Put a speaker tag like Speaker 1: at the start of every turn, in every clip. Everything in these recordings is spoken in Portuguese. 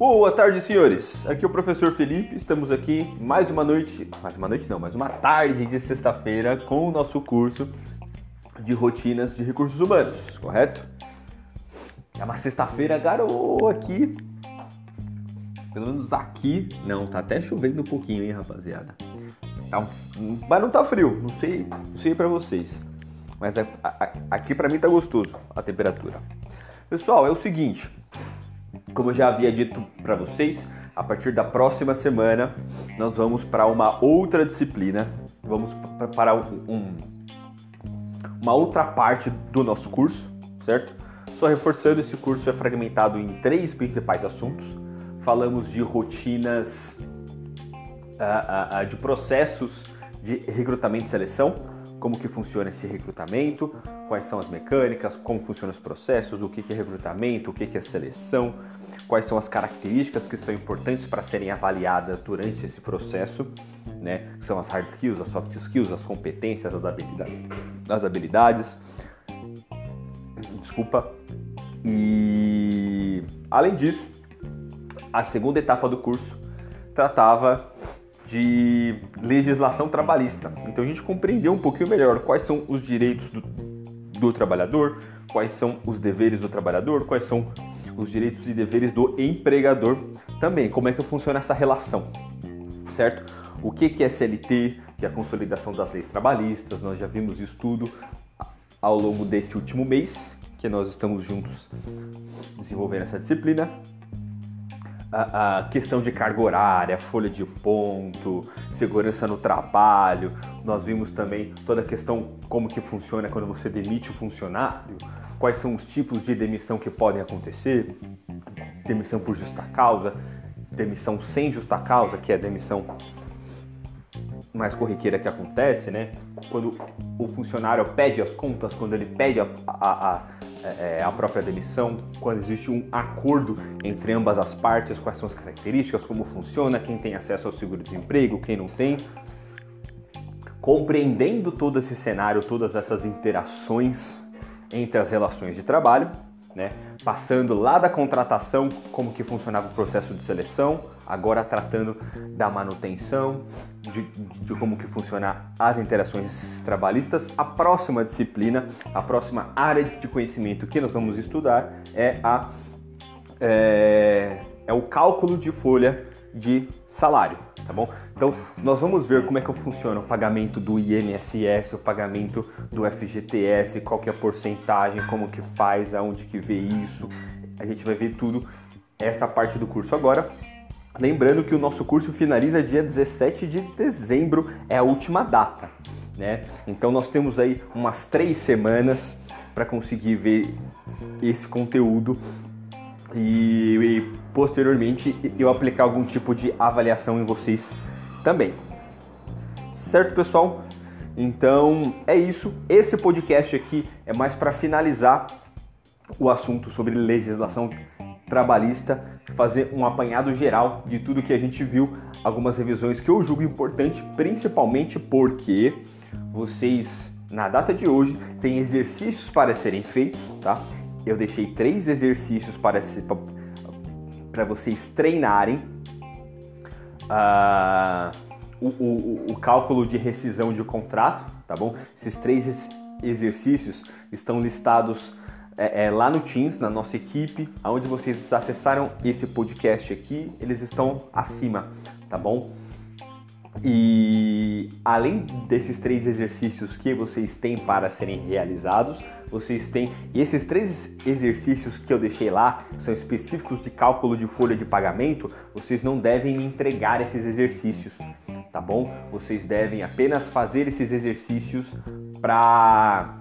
Speaker 1: Boa tarde, senhores. Aqui é o professor Felipe. Estamos aqui mais uma noite, mais uma noite não, mais uma tarde de sexta-feira com o nosso curso de rotinas de recursos humanos, correto? É uma sexta-feira garoa aqui. Pelo menos aqui, não, tá até chovendo um pouquinho, hein, rapaziada. Tá mas não tá frio, não sei, não sei para vocês. Mas aqui para mim tá gostoso a temperatura. Pessoal, é o seguinte, como eu já havia dito para vocês, a partir da próxima semana nós vamos para uma outra disciplina, vamos para um, uma outra parte do nosso curso, certo? Só reforçando, esse curso é fragmentado em três principais assuntos. Falamos de rotinas, uh, uh, uh, de processos de recrutamento e seleção, como que funciona esse recrutamento, quais são as mecânicas, como funcionam os processos, o que é recrutamento, o que é seleção, quais são as características que são importantes para serem avaliadas durante esse processo, né? São as hard skills, as soft skills, as competências, as habilidades, as habilidades. Desculpa. E além disso, a segunda etapa do curso tratava de legislação trabalhista. Então a gente compreendeu um pouquinho melhor quais são os direitos do, do trabalhador, quais são os deveres do trabalhador, quais são os direitos e deveres do empregador também. Como é que funciona essa relação, certo? O que é CLT, que é a consolidação das leis trabalhistas, nós já vimos isso tudo ao longo desse último mês, que nós estamos juntos desenvolvendo essa disciplina. A, questão de carga horária, folha de ponto, segurança no trabalho. Nós vimos também toda a questão como que funciona quando você demite o funcionário, quais são os tipos de demissão que podem acontecer, demissão por justa causa, demissão sem justa causa, que é a demissão mais corriqueira que acontece, né? Quando o funcionário pede as contas, quando ele pede a, a, é, a, própria demissão, quando existe um acordo entre ambas as partes, quais são as características, como funciona, quem tem acesso ao seguro-desemprego, quem não tem. Compreendendo todo esse cenário, todas essas interações entre as relações de trabalho, né? passando lá da contratação, como que funcionava o processo de seleção, agora tratando da manutenção, de, de, como que funciona as interações trabalhistas. A próxima disciplina, a próxima área de conhecimento que nós vamos estudar é, a, é, é o cálculo de folha de salário tá bom? Então, nós vamos ver como é que funciona o pagamento do INSS, o pagamento do FGTS, qual que é a porcentagem, como que faz, aonde que vê isso. A gente vai ver tudo essa parte do curso agora. Lembrando que o nosso curso finaliza dia 17 de dezembro, é a última data, né? Então nós temos aí umas três semanas para conseguir ver esse conteúdo e, e posteriormente eu aplicar algum tipo de avaliação em vocês também. Certo, pessoal? Então é isso. Esse podcast aqui é mais para finalizar o assunto sobre legislação trabalhista, fazer um apanhado geral de tudo que a gente viu, algumas revisões que eu julgo importante, principalmente porque vocês na data de hoje têm exercícios para serem feitos, tá? Eu deixei três exercícios para para vocês treinarem uh, o, o, o, cálculo de rescisão de contrato, tá bom? Esses três exercícios estão listados é, é, lá no Teams, na nossa equipe, aonde vocês acessaram esse podcast aqui, eles estão acima, tá bom? E além desses três exercícios que vocês têm para serem realizados, vocês têm esses três exercícios que eu deixei lá, são específicos de cálculo de folha de pagamento, vocês não devem entregar esses exercícios, tá bom? Vocês devem apenas fazer esses exercícios para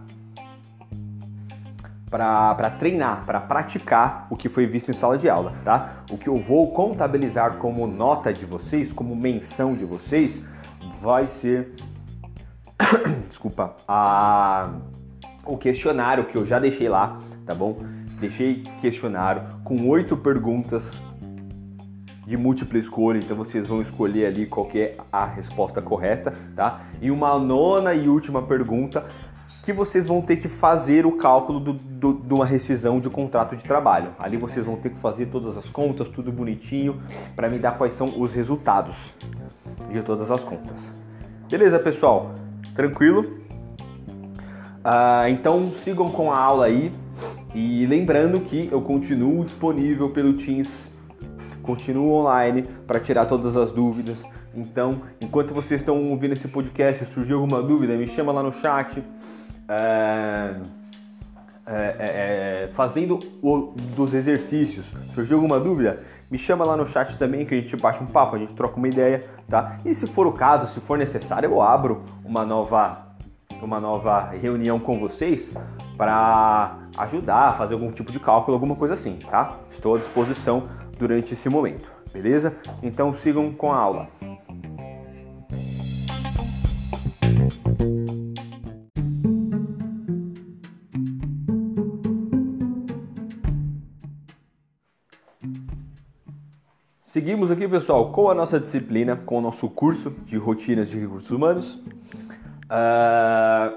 Speaker 1: para treinar, para praticar o que foi visto em sala de aula, tá? O que eu vou contabilizar como nota de vocês, como menção de vocês, vai ser desculpa, a o questionário que eu já deixei lá, tá bom? Deixei questionário com oito perguntas de múltipla escolha, então vocês vão escolher ali qual é a resposta correta, tá? E uma nona e última pergunta que vocês vão ter que fazer o cálculo do, do, de uma rescisão de contrato de trabalho. Ali vocês vão ter que fazer todas as contas, tudo bonitinho, para me dar quais são os resultados de todas as contas. Beleza, pessoal? Tranquilo? Ah, então sigam com a aula aí e lembrando que eu continuo disponível pelo Teams, continuo online para tirar todas as dúvidas. Então, enquanto vocês estão ouvindo esse podcast, surgiu alguma dúvida, me chama lá no chat. É, é, é, é, fazendo o, dos exercícios, surgiu alguma dúvida, me chama lá no chat também que a gente bate um papo, a gente troca uma ideia, tá? E se for o caso, se for necessário, eu abro uma nova, uma nova reunião com vocês para ajudar, fazer algum tipo de cálculo, alguma coisa assim, tá? Estou à disposição durante esse momento, beleza? Então sigam com a aula. Seguimos aqui, pessoal, com a nossa disciplina, com o nosso curso de rotinas de recursos humanos. Uh,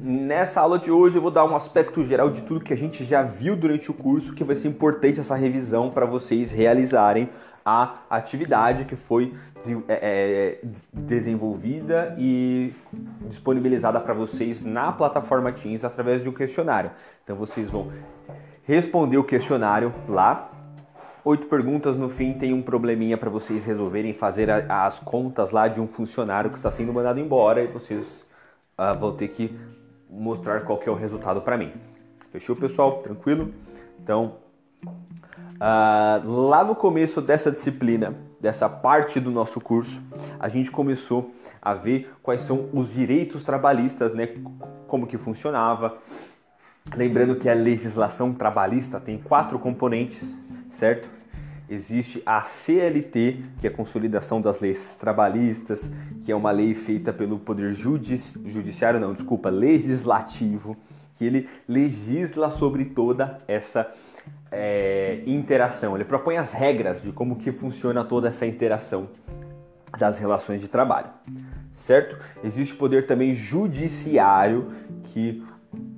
Speaker 1: nessa aula de hoje eu vou dar um aspecto geral de tudo que a gente já viu durante o curso, que vai ser importante essa revisão para vocês realizarem a atividade que foi é, é desenvolvida e disponibilizada para vocês na plataforma Teams através de um questionário. Então vocês vão responder o questionário lá oito perguntas no fim tem um probleminha para vocês resolverem fazer a, as contas lá de um funcionário que está sendo mandado embora e vocês uh, vão ter que mostrar qual que é o resultado para mim. Fechou, pessoal? Tranquilo? Então, uh, lá no começo dessa disciplina, dessa parte do nosso curso, a gente começou a ver quais são os direitos trabalhistas, né? Como que funcionava. Lembrando que a legislação trabalhista tem quatro componentes, certo? existe a CLT, que é a Consolidação das Leis Trabalhistas, que é uma lei feita pelo Poder Judici Judiciário, não, desculpa, Legislativo, que ele legisla sobre toda essa é, interação. Ele propõe as regras de como que funciona toda essa interação das relações de trabalho, certo? Existe o poder também judiciário que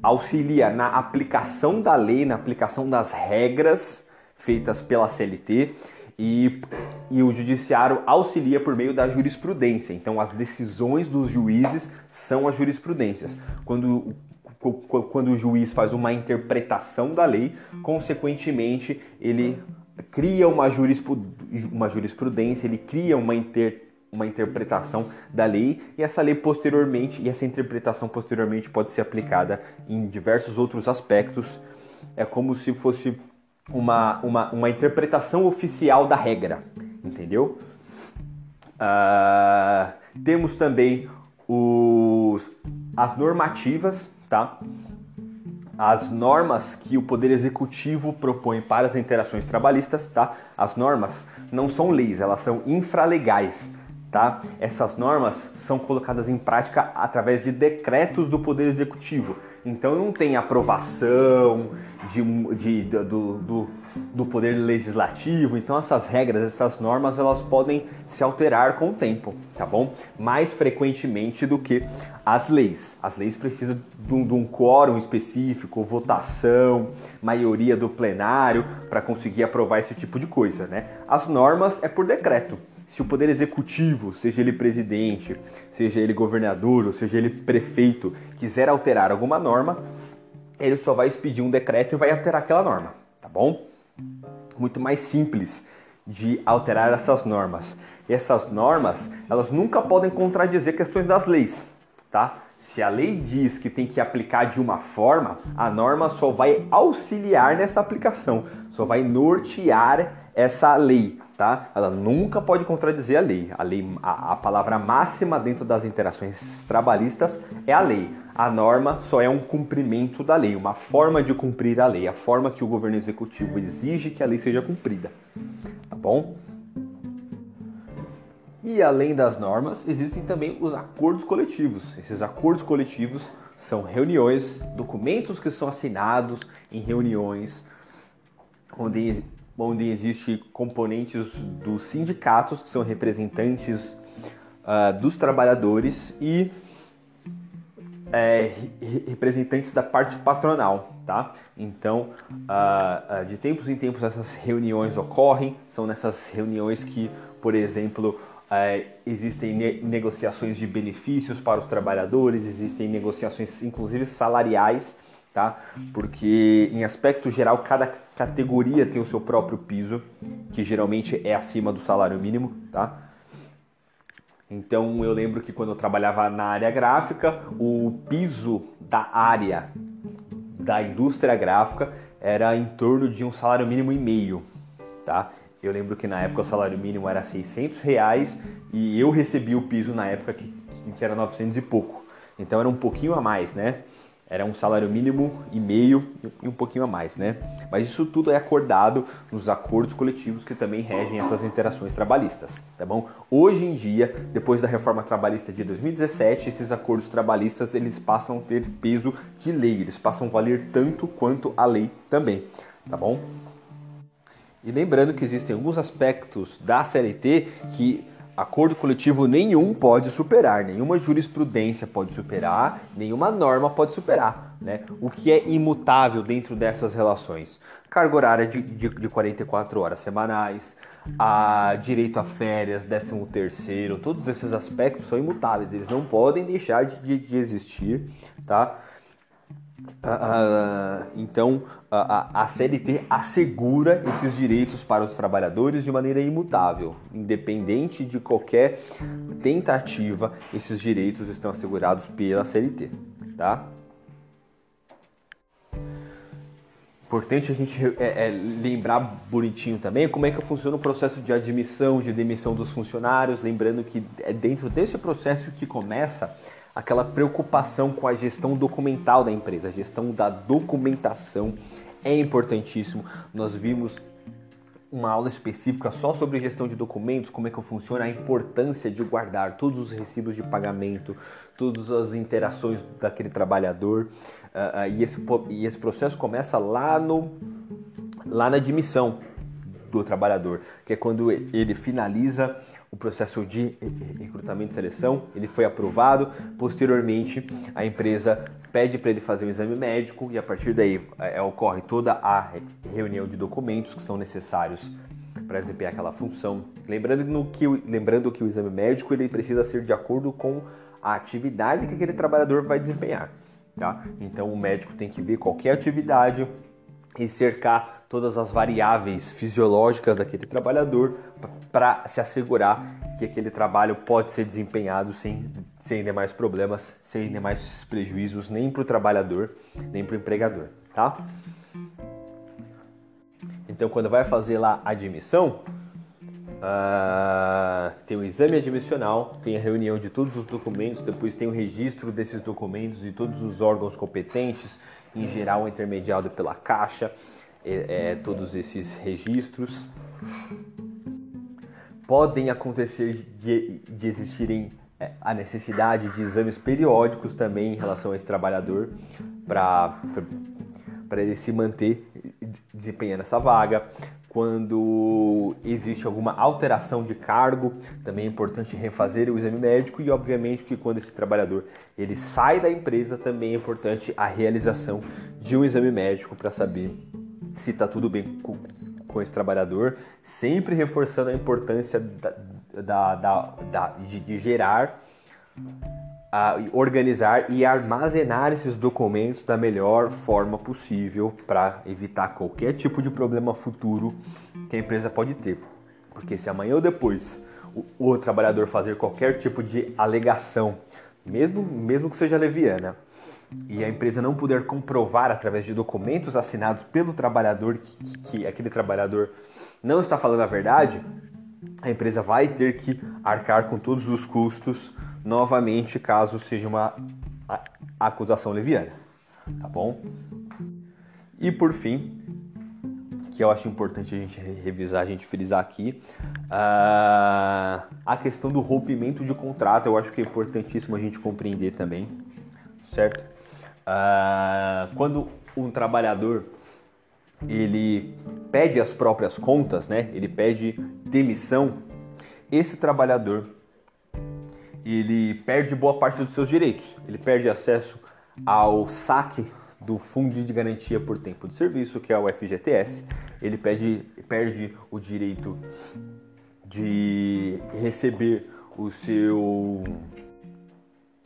Speaker 1: auxilia na aplicação da lei, na aplicação das regras feitas pela CLT e, e o judiciário auxilia por meio da jurisprudência. Então, as decisões dos juízes são as jurisprudências. Quando quando o juiz faz uma interpretação da lei, consequentemente ele cria uma, jurisprudência, ele cria uma, uma interpretação da lei e essa lei posteriormente e essa interpretação posteriormente pode ser aplicada em diversos outros aspectos. É como se fosse uma, uma, uma interpretação oficial da regra, entendeu? Uh, temos também os, as normativas, tá? As normas que o Poder Executivo propõe para as interações trabalhistas, tá? As normas não são leis, elas são infralegais, tá? Essas normas são colocadas em prática através de decretos do Poder Executivo. Então não tem aprovação de, de, do, do, do poder legislativo. Então essas regras, essas normas, elas podem se alterar com o tempo, tá bom? Mais frequentemente do que as leis. As leis precisam de um, de um quórum específico, votação, maioria do plenário para conseguir aprovar esse tipo de coisa, né? As normas é por decreto se o poder executivo, seja ele presidente, seja ele governador, ou seja ele prefeito, quiser alterar alguma norma, ele só vai expedir um decreto e vai alterar aquela norma, tá bom? Muito mais simples de alterar essas normas. E essas normas, elas nunca podem contradizer questões das leis, tá? Se a lei diz que tem que aplicar de uma forma, a norma só vai auxiliar nessa aplicação, só vai nortear essa lei tá? Ela nunca pode contradizer a lei. A, lei a, a, palavra máxima dentro das interações trabalhistas é a lei. A norma só é um cumprimento da lei, uma forma de cumprir a lei, a forma que o governo executivo exige que a lei seja cumprida. Tá bom? E além das normas, existem também os acordos coletivos. Esses acordos coletivos são reuniões, documentos que são assinados em reuniões, onde onde existe componentes dos sindicatos, que são representantes uh, dos trabalhadores, e é, representantes da parte patronal, tá? Então, uh, uh, de tempos em tempos essas reuniões ocorrem, são nessas reuniões que, por exemplo, uh, existem ne negociações de benefícios para os trabalhadores, existem negociações inclusive salariais, tá? Porque em aspecto geral cada categoria tem o seu próprio piso, que geralmente é acima do salário mínimo, tá? Então eu lembro que quando eu trabalhava na área gráfica, o piso da área da indústria gráfica era em torno de um salário mínimo e meio, tá? Eu lembro que na época o salário mínimo era 600 reais e eu recebi o piso na época que, que era 900 e pouco. Então era um pouquinho a mais, né? Era um salário mínimo e meio e um pouquinho a mais, né? Mas isso tudo é acordado nos acordos coletivos que também regem essas interações trabalhistas, tá bom? Hoje em dia, depois da reforma trabalhista de 2017, esses acordos trabalhistas eles passam a ter peso de lei, eles passam a valer tanto quanto a lei também, tá bom? E lembrando que existem alguns aspectos da CLT que acordo coletivo nenhum pode superar, nenhuma jurisprudência pode superar, nenhuma norma pode superar. Né? O que é imutável dentro dessas relações? Carga horária de, de, de 44 horas semanais, a direito a férias, 13 terceiro, todos esses aspectos são imutáveis, eles não podem deixar de, de existir, tá? Uh, então, a, a CLT assegura esses direitos para os trabalhadores de maneira imutável, independente de qualquer tentativa, esses direitos estão assegurados pela CLT, tá? Importante a gente é, é, lembrar bonitinho também como é que funciona o processo de admissão, de demissão dos funcionários, lembrando que é dentro desse processo que começa aquela preocupação com a gestão documental da empresa, a gestão da documentação é importantíssimo. Nós vimos uma aula específica só sobre gestão de documentos, como é que funciona, a importância de guardar todos os recibos de pagamento, todas as interações daquele trabalhador. Uh, uh, e, esse, e esse processo começa lá, no, lá na admissão do trabalhador, que é quando ele finaliza o processo de recrutamento e seleção, ele foi aprovado. Posteriormente, a empresa pede para ele fazer um exame médico e a partir daí é, ocorre toda a reunião de documentos que são necessários para desempenhar aquela função. Lembrando, que, lembrando que o exame médico ele precisa ser de acordo com a atividade que aquele trabalhador vai desempenhar. Tá? Então o médico tem que ver qualquer atividade e cercar todas as variáveis fisiológicas daquele trabalhador para se assegurar que aquele trabalho pode ser desempenhado sem, sem demais problemas, sem demais prejuízos nem para o trabalhador, nem para o empregador, tá? Então, quando vai fazer lá a admissão, uh, tem o exame admissional, tem a reunião de todos os documentos, depois tem o registro desses documentos e todos os órgãos competentes, em geral intermediado pela Caixa, é, é, todos esses registros. Podem acontecer de, de existirem é, a necessidade de exames periódicos também em relação a esse trabalhador para ele se manter desempenhando essa vaga. Quando existe alguma alteração de cargo, também é importante refazer o exame médico e obviamente que quando esse trabalhador ele sai da empresa, também é importante a realização de um exame médico para saber se está tudo bem com, com, esse trabalhador, sempre reforçando a importância da, da, da, de, de, gerar, a, organizar e armazenar esses documentos da melhor forma possível para evitar qualquer tipo de problema futuro que a empresa pode ter. Porque se amanhã ou depois o, o trabalhador fazer qualquer tipo de alegação, mesmo, mesmo que seja leviana, e a empresa não puder comprovar através de documentos assinados pelo trabalhador que, que, aquele trabalhador não está falando a verdade, a empresa vai ter que arcar com todos os custos novamente caso seja uma acusação leviana, tá bom? E por fim, que eu acho importante a gente revisar, a gente frisar aqui, uh, a questão do rompimento de contrato, eu acho que é importantíssimo a gente compreender também, certo? Uh, quando um trabalhador ele pede as próprias contas, né? Ele pede demissão. Esse trabalhador ele perde boa parte dos seus direitos. Ele perde acesso ao saque do Fundo de Garantia por Tempo de Serviço, que é o FGTS. Ele perde, perde o direito de receber o seu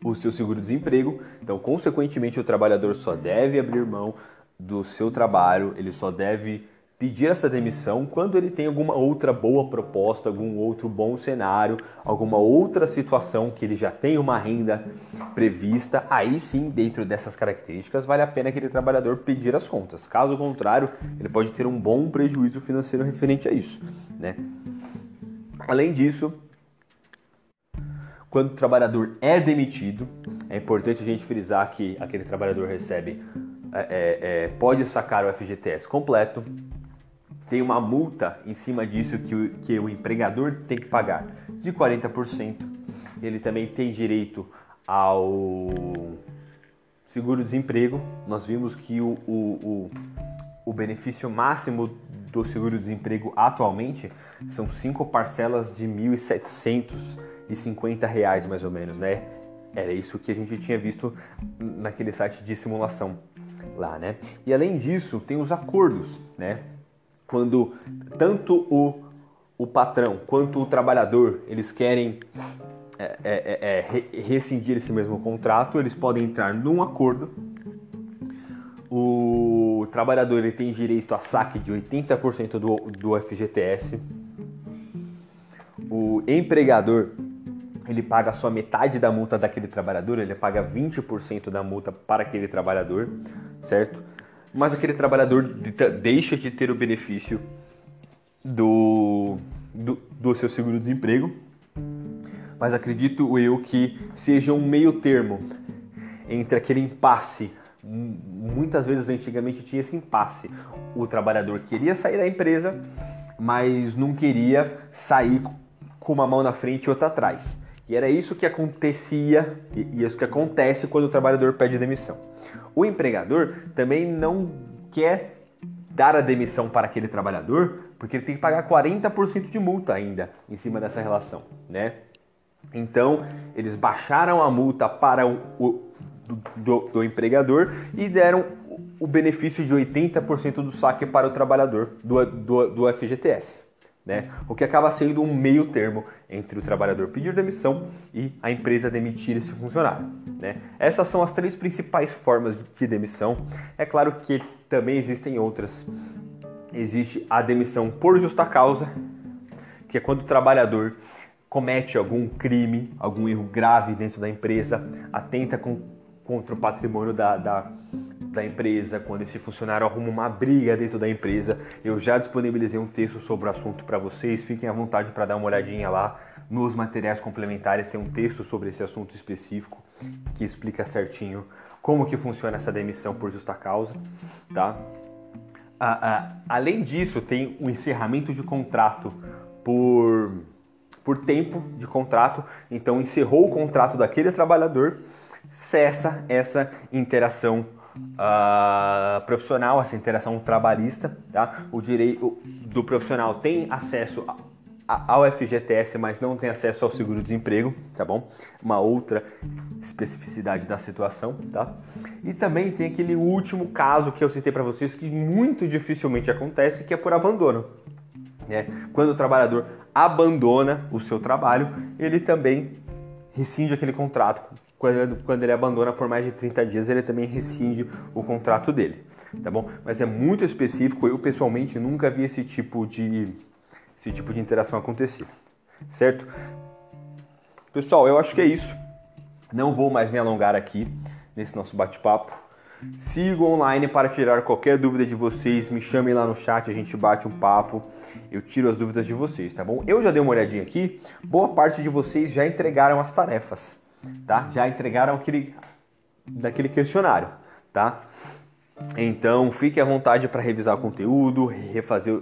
Speaker 1: o seu seguro-desemprego. Então, consequentemente, o trabalhador só deve abrir mão do seu trabalho, ele só deve pedir essa demissão quando ele tem alguma outra boa proposta, algum outro bom cenário, alguma outra situação que ele já tem uma renda prevista, aí sim, dentro dessas características, vale a pena aquele trabalhador pedir as contas. Caso contrário, ele pode ter um bom prejuízo financeiro referente a isso, né? Além disso, quando o trabalhador é demitido, é importante a gente frisar que aquele trabalhador recebe, é, é, é pode sacar o FGTS completo, tem uma multa em cima disso que o, que o empregador tem que pagar de 40%. Ele também tem direito ao seguro-desemprego. Nós vimos que o, o, o, benefício máximo do seguro-desemprego atualmente são cinco parcelas de 1.750 reais, mais ou menos, né? Era isso que a gente tinha visto naquele site de simulação lá, né? E além disso, tem os acordos, né? quando tanto o, o patrão quanto o trabalhador eles querem é, é, é, é rescindir esse mesmo contrato, eles podem entrar num acordo. O trabalhador ele tem direito a saque de 80% do, do FGTS. O empregador ele paga só metade da multa daquele trabalhador, ele paga 20% da multa para aquele trabalhador, certo? mas aquele trabalhador deixa de ter o benefício do, do, do seu seguro-desemprego. Mas acredito eu que seja um meio termo entre aquele impasse. Muitas vezes antigamente tinha esse impasse. O trabalhador queria sair da empresa, mas não queria sair com uma mão na frente e outra atrás. E era isso que acontecia e isso que acontece quando o trabalhador pede demissão. O empregador também não quer dar a demissão para aquele trabalhador, porque ele tem que pagar 40% de multa ainda em cima dessa relação, né? Então, eles baixaram a multa para o, o do, do, empregador e deram o benefício de 80% do saque para o trabalhador do, do, do FGTS né? O que acaba sendo um meio termo entre o trabalhador pedir demissão e a empresa demitir esse funcionário, né? Essas são as três principais formas de demissão. É claro que também existem outras. Existe a demissão por justa causa, que é quando o trabalhador comete algum crime, algum erro grave dentro da empresa, atenta com, contra o patrimônio da, da da empresa, quando esse funcionário arruma uma briga dentro da empresa. Eu já disponibilizei um texto sobre o assunto para vocês, fiquem à vontade para dar uma olhadinha lá. Nos materiais complementares tem um texto sobre esse assunto específico que explica certinho como que funciona essa demissão por justa causa, tá? Ah, ah, além disso, tem o encerramento de contrato por, por tempo de contrato. Então, encerrou o contrato daquele trabalhador, cessa essa interação uh, profissional, essa interação trabalhista, tá? O direito do profissional tem acesso ao FGTS, mas não tem acesso ao seguro-desemprego, tá bom? Uma outra especificidade da situação, tá? E também tem aquele último caso que eu citei para vocês que muito dificilmente acontece, que é por abandono. Né? Quando o trabalhador abandona o seu trabalho, ele também rescinde aquele contrato quando, quando ele abandona por mais de 30 dias, ele também rescinde o contrato dele, tá bom? Mas é muito específico, eu pessoalmente nunca vi esse tipo de, esse tipo de interação acontecer, certo? Pessoal, eu acho que é isso. Não vou mais me alongar aqui nesse nosso bate-papo. Sigo online para tirar qualquer dúvida de vocês. Me chamem lá no chat, a gente bate um papo. Eu tiro as dúvidas de vocês, tá bom? Eu já dei uma olhadinha aqui. Boa parte de vocês já entregaram as tarefas tá? Já entregaram aquele daquele questionário, tá? Então, fique à vontade para revisar o conteúdo, refazer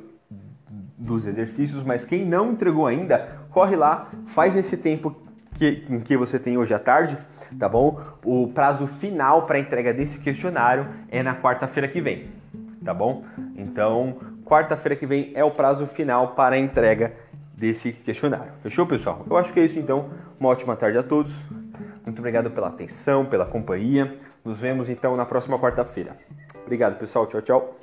Speaker 1: dos exercícios, mas quem não entregou ainda, corre lá, faz nesse tempo que, que você tem hoje à tarde, tá bom? O prazo final para entrega desse questionário é na quarta-feira que vem, tá bom? Então, quarta-feira que vem é o prazo final para a entrega desse questionário. Fechou, pessoal? Eu acho que é isso então. Uma ótima tarde a todos. Muito obrigado pela atenção, pela companhia. Nos vemos então na próxima quarta-feira. Obrigado, pessoal. Tchau, tchau.